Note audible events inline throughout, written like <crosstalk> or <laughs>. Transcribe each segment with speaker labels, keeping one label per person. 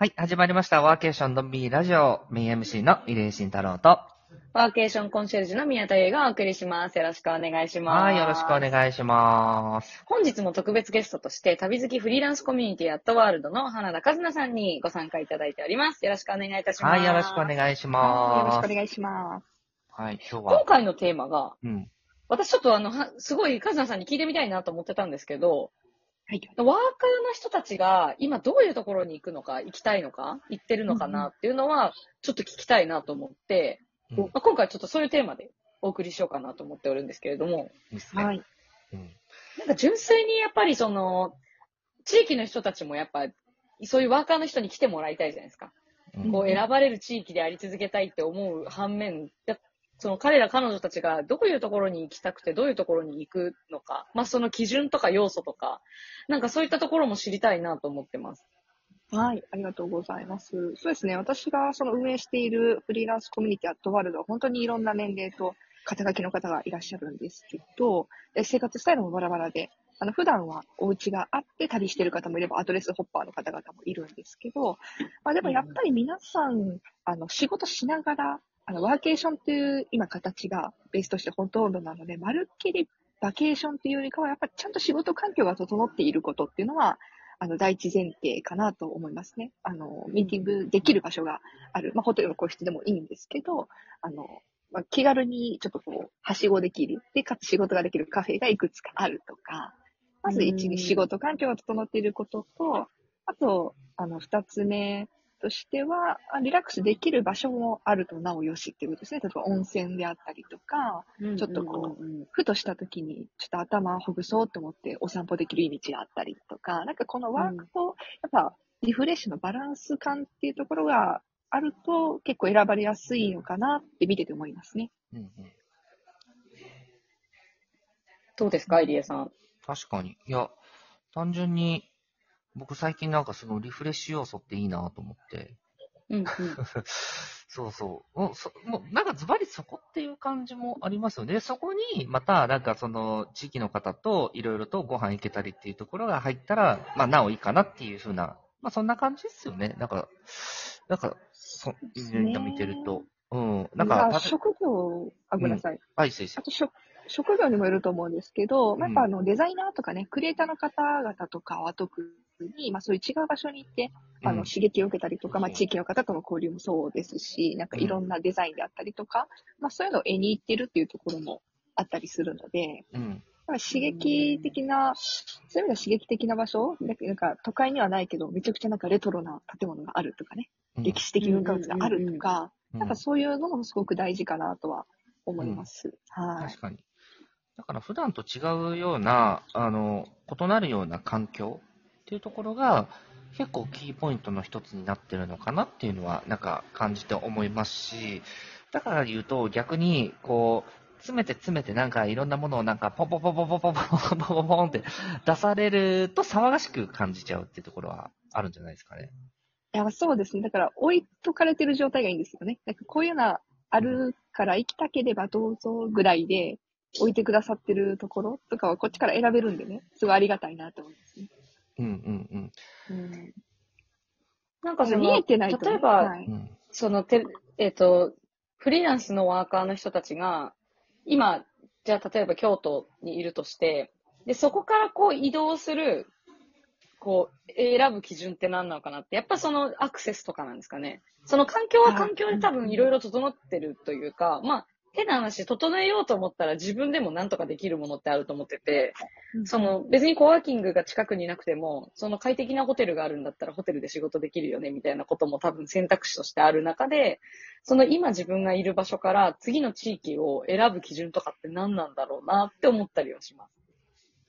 Speaker 1: はい、始まりました。ワーケーションのビーラジオ、メイン MC の入江慎太郎と。
Speaker 2: ワーケーションコンシェルジュの宮田優がお送りします。よろしくお願いします。
Speaker 1: はい、よろしくお願いします。
Speaker 2: 本日も特別ゲストとして、旅好きフリーランスコミュニティアットワールドの花田和奈さんにご参加いただいております。よろしくお願いいたします。
Speaker 1: はい、よろしくお願いし
Speaker 3: はいよろし
Speaker 1: ます。
Speaker 3: くお願いします。
Speaker 1: はい、今日
Speaker 2: 今
Speaker 1: は、
Speaker 2: 回のテーマが、
Speaker 1: うん。
Speaker 2: 私ちょっとあの、はすごい和奈さんに聞いてみたいなと思ってたんですけど、
Speaker 3: はい。
Speaker 2: ワーカーの人たちが今どういうところに行くのか、行きたいのか、行ってるのかなっていうのは、ちょっと聞きたいなと思って、
Speaker 1: うん
Speaker 2: まあ、今回ちょっとそういうテーマでお送りしようかなと思っておるんですけれども、
Speaker 1: いいですね。
Speaker 3: はい。
Speaker 1: うん。
Speaker 2: なんか純粋にやっぱりその、地域の人たちもやっぱ、そういうワーカーの人に来てもらいたいじゃないですか。
Speaker 1: うん
Speaker 2: こう選ばれる地域であり続けたいって思う反面、やその彼ら彼女たちがどういうところに行きたくてどういうところに行くのか、まあその基準とか要素とか、なんかそういったところも知りたいなと思ってます。
Speaker 3: はい。ありがとうございます。そうですね。私がその運営しているフリーランスコミュニティアットワールドは本当にいろんな年齢と肩書きの方がいらっしゃるんですけど、生活スタイルもバラバラで、あの、普段はお家があって旅してる方もいれば、アドレスホッパーの方々もいるんですけど、まあでもやっぱり皆さん、あの、仕事しながら、あの、ワーケーションっていう今形がベースとしてほとんどなので、まるっきりバケーションっていうよりかは、やっぱりちゃんと仕事環境が整っていることっていうのは、あの、第一前提かなと思いますね。あの、ミーティングできる場所がある。まあ、ホテルの個室でもいいんですけど、あの、まあ、気軽にちょっとこう、はしごできる。で、かつ仕事ができるカフェがいくつかあるとか、まず一
Speaker 2: うん
Speaker 3: に仕事環境が整っていることと、あと、あの、二つ目としては、あリラックスできる場所もあるとなおよしっていうことですね。例えば温泉であったりとか、ちょっとこう
Speaker 2: うん
Speaker 3: ふとした時に、ちょっと頭をほぐそうと思ってお散歩できる意味があったりとか、なんかこのワークと、やっぱリフレッシュのバランス感っていうところがあると結構選ばれやすいのかなって見てて思いますね。
Speaker 1: うんうん。
Speaker 2: どうですか、入江さん。
Speaker 1: 確かに。いや、単純に、僕最近なんかそのリフレッシュ要素っていいなと思って。
Speaker 2: うんうん。<laughs>
Speaker 1: そうそう。もう、そもうなんかズバリそこっていう感じもありますよね。そこに、また、なんかその、地域の方といろいろとご飯行けたりっていうところが入ったら、まあ、なおいいかなっていうふうな、まあ、そんな感じですよね。なんか、なんか、そ、
Speaker 3: すね
Speaker 1: 見てると。うん。なんか、
Speaker 3: 職業、あ、ごめんなさい。
Speaker 1: あ、いいですいいです
Speaker 3: あと職、職業にもよると思うんですけど、まあ、やっぱ
Speaker 1: うん
Speaker 3: あのデザイナーとかね、クリエイターの方々とかは特に、まあそういう違う場所に行って、あの、
Speaker 1: うん
Speaker 3: 刺激を受けたりとか、まあ地域の方との交流もそうですし、なんかいろんなデザインであったりとか、まあそういうのを絵に行ってるっていうところもあったりするので、
Speaker 1: うん。
Speaker 3: 刺激的な、そういう意味では刺激的な場所なんかなんか都会にはないけど、めちゃくちゃなんかレトロな建物があるとかね、
Speaker 1: うん
Speaker 3: 歴史的文化物があるとか、
Speaker 1: うん
Speaker 3: なんかそういうのもすごく大事かなとは思います。はい。
Speaker 1: 確かに。だから普段と違うような、あの、異なるような環境っていうところが、結構キーポイントの一つになってるのかなっていうのは、なんか感じて思いますし、だから言うと逆に、こう、詰めて詰めてなんかいろんなものをなんかポンポンポンポンポンポンポンポンポンポンって出されると騒がしく感じちゃうっていうところはあるんじゃないですかね。
Speaker 3: いや、そうですね。だから、置いとかれてる状態がいいんですよね。なんかこういうのあるから行きたければどうぞぐらいで置いてくださってるところとかはこっちから選べるんでね、すごいありがたいなと思いますね。
Speaker 1: うんうん
Speaker 3: うん。
Speaker 2: なんかその、
Speaker 3: 見えてない
Speaker 2: 例えば、
Speaker 3: はい
Speaker 1: うん。うん。
Speaker 2: そのて、えっ、と、フリーランスのワーカーの人たちが、今、じゃあ例えば京都にいるとして、で、そこからこう移動する、こう、選ぶ基準って何なのかなって、やっぱそのアクセスとかなんですかね。その環境は環境で多分いろいろ整ってるというか、まあ、変な話、整えようと思ったら自分でも何とかできるものってあると思ってて、その別にコワーキングが近くになくても、その快適なホテルがあるんだったらホテルで仕事できるよねみたいなことも多分選択肢としてある中で、その今自分がいる場所から次の地域を選ぶ基準とかって何なんだろうなって思ったりはします。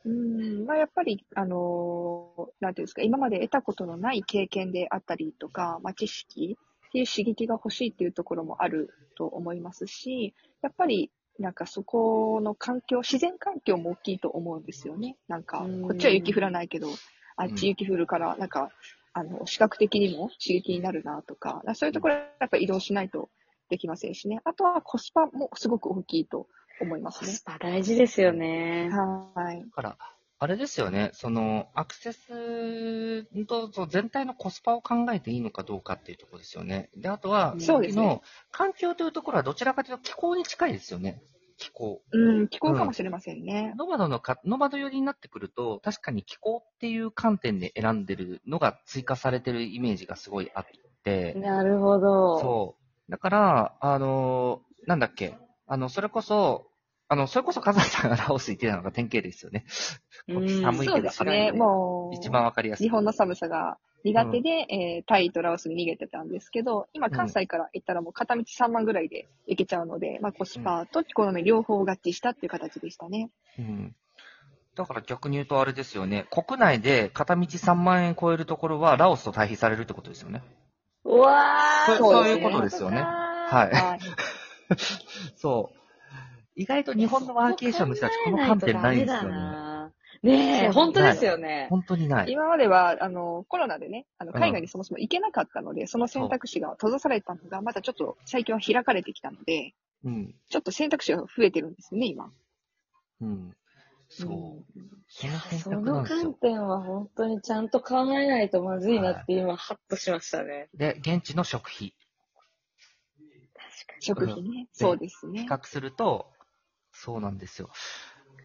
Speaker 3: うん、まあ、やっぱり、あのーなんていうんですか、今まで得たことのない経験であったりとか、まあ、知識っていう刺激が欲しいっていうところもあると思いますし、やっぱり、なんかそこの環境、自然環境も大きいと思うんですよね。なんか
Speaker 2: うん、
Speaker 3: こっちは雪降らないけど、あっち雪降るから、なんか、あの、視覚的にも刺激になるなとか、そういうところはやっぱ移動しないとできませんしね。あとはコスパもすごく大きいと思いますね。
Speaker 2: コスパ大事ですよね。
Speaker 3: はい。
Speaker 1: だから、あれですよね、その、アクセスと全体のコスパを考えていいのかどうかっていうところですよね。で、あとは、
Speaker 3: そうですね
Speaker 1: の環境というところはどちらかというと気候に近いですよね。気候。
Speaker 3: うん、気候かもしれませんね。
Speaker 1: ノマドのか、ノマド寄りになってくると、確かに気候っていう観点で選んでるのが追加されてるイメージがすごいあって、
Speaker 2: なるほど。
Speaker 1: そう。だから、あのーなんだっけ、あの、それこそ、あの、それこそカザさんがラオス行ってたのが典型ですよね。
Speaker 2: うん
Speaker 1: 寒い
Speaker 3: そうですね。もう、
Speaker 1: 一番わかりやすい。
Speaker 3: 日本の寒さが苦手で、えータイとラオスに逃げてたんですけど、今関西から行ったらもう片道3万ぐらいで行けちゃうので、まあコスパと気候の面両方合致したっていう形でしたね。
Speaker 1: うん。だから逆に言うとあれですよね。国内で片道3万円超えるところはラオスと対比されるってことですよね。
Speaker 2: うわー、
Speaker 1: そう
Speaker 3: そういう
Speaker 1: ことですよね
Speaker 2: は
Speaker 1: はい。
Speaker 3: はい。<laughs>
Speaker 1: そう。意外と日本のワーケーションの人たちこの観点ないんですよね。
Speaker 2: ねえ、
Speaker 3: そう
Speaker 2: 本当ですよね。
Speaker 1: 本当にない。
Speaker 3: 今までは、あの、コロナでね、あの、
Speaker 1: うん
Speaker 3: 海外にそもそも行けなかったので、その選択肢が閉ざされたのが、またちょっと最近は開かれてきたので、
Speaker 1: うん。
Speaker 3: ちょっと選択肢が増えてるんですよね、今。
Speaker 1: うん。そう。その選
Speaker 2: その
Speaker 1: ですよ。
Speaker 2: 観点は本当にちゃんと考えないとまずいなって今、ハッとしましたね。
Speaker 1: で、現地の食費。
Speaker 3: 食費ね。そうですね
Speaker 1: 比。較すると、そうなんですよ。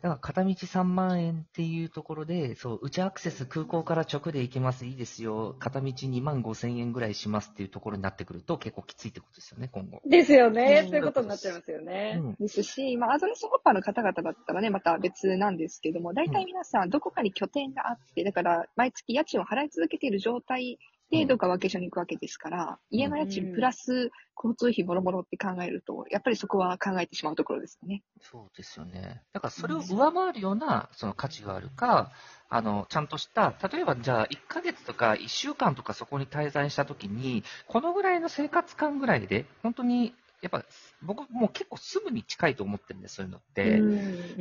Speaker 1: だから片道3万円っていうところで、そう、うちアクセス空港から直で行けます、いいですよ。片道2万5千円ぐらいしますっていうところになってくると結構きついってことですよね、今後。
Speaker 2: ですよね。
Speaker 3: うん
Speaker 2: そういうことになっちゃいますよね。
Speaker 1: うん。
Speaker 3: ですし、まあ、アドレスホッパーの方々だったらね、また別なんですけども、大体皆さんどこかに拠点があって、だから毎月家賃を払い続けている状態で、どっかワーケーションに行くわけですから、家の家賃プラス交通費もろもろって考えると、やっぱりそこは考えてしまうところですよね。
Speaker 1: そうですよね。だからそれを上回るような、その価値があるか、あの、ちゃんとした、例えばじゃあ1ヶ月とか1週間とかそこに滞在したときに、このぐらいの生活感ぐらいで、本当に、やっぱ僕もう結構すぐに近いと思ってるんです、そういうのって。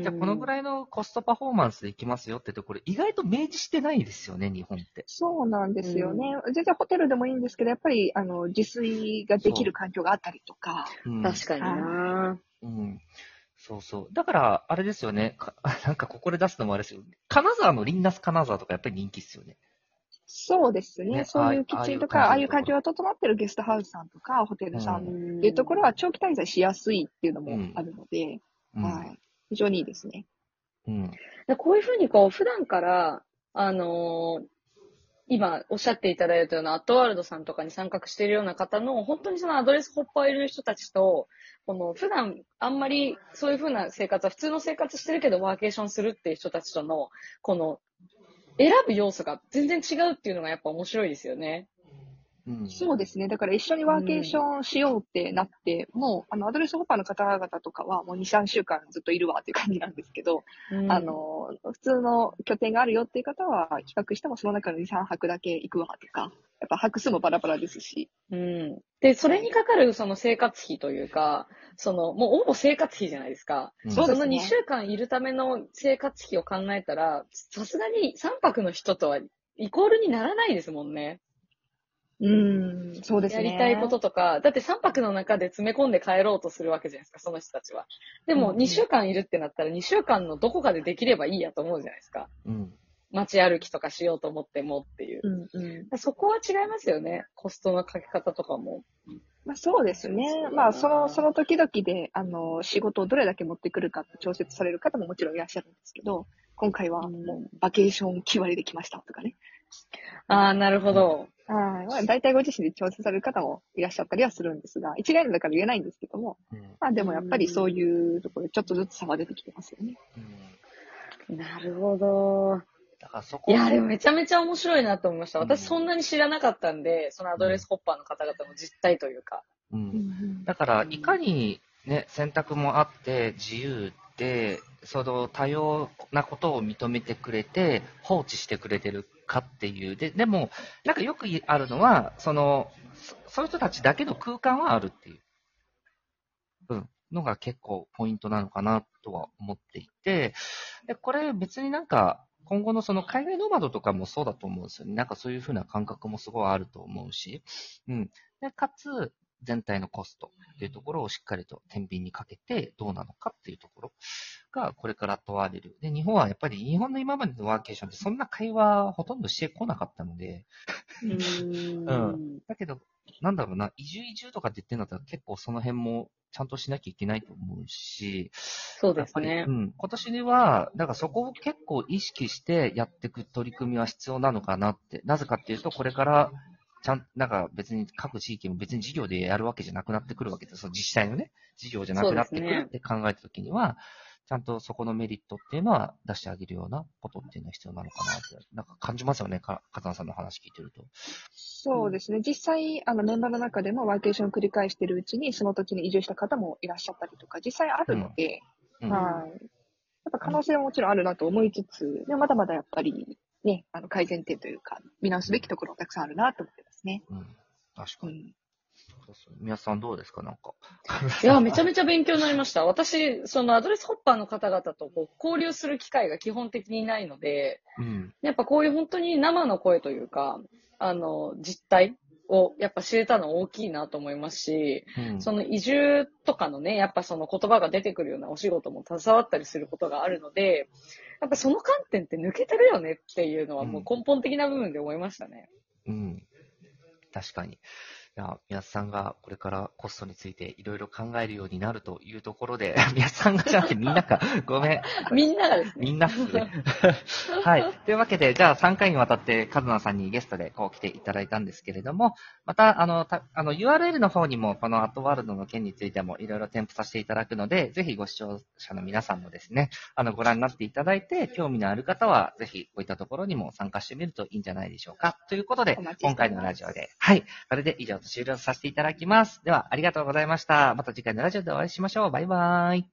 Speaker 1: じゃあこのぐ
Speaker 2: い。
Speaker 1: らいのコストパフォーマンスでいきますよってところ、意外と明示してないですよね、日本って。
Speaker 3: そうなんですよね。全然ホテルでもいいんですけど、やっぱり、あの、自炊ができる環境があったりとか、
Speaker 1: うん、
Speaker 2: 確かにな
Speaker 1: うん。そうそう。だから、あれですよね。か <laughs> なんかここで出すのもあれですよ。金沢のリンナス金沢とかやっぱり人気ですよね。
Speaker 3: そうですね。
Speaker 1: ね
Speaker 3: そういうキッチンとか、ああいう環境が整ってるゲストハウスさんとか、ホテルさんっ
Speaker 2: って
Speaker 3: いうところは長期滞在しやすいっていうのもあるので、
Speaker 1: うん。
Speaker 3: はい。非常にいいですね。
Speaker 1: うん。
Speaker 2: でこういうふうにこう、普段から、あのー今おっしゃっていただいたようなアットワールドさんとかに参画しているような方の、本当にそのアドレスホッパーいる人たちと、この普段あんまりそういうふうな生活は普通の生活してるけどワーケーションするっていう人たちとの、この選ぶ要素が全然違うっていうのがやっぱ面白いですよね。
Speaker 1: うん。
Speaker 3: そうですね。だから一緒にワーケーションしようってなって、もう、あの、アドレスホッパーの方々とかはもう2、3週間ずっといるわっていう感じなんですけど、あ、の、普通の拠点があるよっていう方は、企画してもその中の2、3泊だけ行くわとか、やっぱ泊数もバラバラですし、
Speaker 2: うん。で、それにかかるその生活費というか、その、もうほぼ生活費じゃないですか。
Speaker 1: うん
Speaker 3: そうですね
Speaker 2: その2週間いるための生活費を考えたら、さすがに3泊の人とはイコールにならないですもんね。
Speaker 3: うーん、そうですね。
Speaker 2: やりたいこととか、だって3泊の中で詰め込んで帰ろうとするわけじゃないですか、その人たちは。でも
Speaker 3: うん
Speaker 2: 2週間いるってなったら2週間のどこかでできればいいやと思うじゃないですか。
Speaker 1: うん。
Speaker 2: 街歩きとかしようと思ってもっていう。
Speaker 3: うんうん。
Speaker 2: そこは違いますよね。コストのかけ方とかも。
Speaker 3: まあそうですね。まあその、その時々で、あの、仕事をどれだけ持ってくるかって調節される方ももちろんいらっしゃるんですけど、今回はもうバケーション決まりで来ましたとかね。
Speaker 2: ああ、なるほど。
Speaker 3: はい。まあ大体ご自身で調整される方もいらっしゃったりはするんですが、一概にだから言えないんですけども、
Speaker 1: うん。
Speaker 3: まあでもやっぱりそういうところでちょっとずつ差が出てきてますよね。
Speaker 1: うん。
Speaker 2: なるほど。
Speaker 1: だからそこ
Speaker 2: いや、でもめちゃめちゃ面白いなと思いました。
Speaker 1: うん
Speaker 2: 私そんなに知らなかったんで、そのアドレスホッパーの方々の実態というか。
Speaker 1: う。
Speaker 3: うんん
Speaker 1: だから、いかにね、選択もあって、自由で、その多様なことを認めてくれて、放置してくれてるかっていう。で、でも、なんかよくあるのは、その、そそういう人たちだけの空間はあるっていう、うん、のが結構ポイントなのかなとは思っていて、で、これ別になんか、今後のその海外ノマドとかもそうだと思うんですよね。なんかそういうふうな感覚もすごいあると思うし。うん。で、かつ、全体のコストっていうところをしっかりと天秤にかけてどうなのかっていうところがこれから問われる。で、日本はやっぱり日本の今までのワーケーションってそんな会話ほとんどしてこなかったので、
Speaker 2: うーん。
Speaker 1: だけど、なんだろうな、移住移住とかって言ってんだったら結構その辺もちゃんとしなきゃいけないと思うし、
Speaker 2: そうですね。
Speaker 1: うん。今年は、だからそこを結構意識してやっていく取り組みは必要なのかなって。なぜかっていうと、これから、ちゃん、なんか別に各地域も別に事業でやるわけじゃなくなってくるわけです。その自治体のね、事業じゃなくなってくるって考えたときには、ちゃんとそこのメリットっていうのは出してあげるようなことっていうのは必要なのかなって、なんか感じますよね、か、かざさんの話聞いてると。
Speaker 3: そうですね。実際、あの、メンバーの中でもワーケーションを繰り返しているうちに、その土地に移住した方もいらっしゃったりとか、実際あるので、
Speaker 1: うん。
Speaker 3: はい。やっぱ可能性はもちろんあるなと思いつつ、でもまだまだやっぱり、ね、あの、改善点というか、見直すべきところたくさんあるなと思ってますね。
Speaker 1: うん。確かに。
Speaker 3: うん。
Speaker 1: 宮さんどうですか？なんか。
Speaker 2: いや、めちゃめちゃ勉強になりました。私、そのアドレスホッパーの方々とこう交流する機会が基本的にないので、
Speaker 1: うん。
Speaker 2: やっぱこういう本当に生の声というか、あの、実態をやっぱ知れたの大きいなと思いますし、
Speaker 1: うん。
Speaker 2: その移住とかのね、やっぱその言葉が出てくるようなお仕事も携わったりすることがあるので、やっぱその観点って抜けてるよねっていうのはもう根本的な部分で思いましたね。
Speaker 1: うん。確かに。いや、宮津さんがこれからコストについていろいろ考えるようになるというところで、<laughs> 宮津さんがじゃなくてみんなか、<laughs> ごめん。
Speaker 2: みんながですね。
Speaker 1: みんなっすね。<laughs> はい。というわけで、じゃあ3回にわたってカズナさんにゲストでこう来ていただいたんですけれども、また、あの、たあの URL の方にもこのアットワールドの件についてもいろいろ添付させていただくので、ぜひご視聴者の皆さんもですね、あの、ご覧になっていただいて、興味のある方は、ぜひこういったところにも参加してみるといいんじゃないでしょうか。ということで今回のラジオで、はい。これで以上終了させていただきます。では、ありがとうございました。また次回のラジオでお会いしましょう。バイバーイ。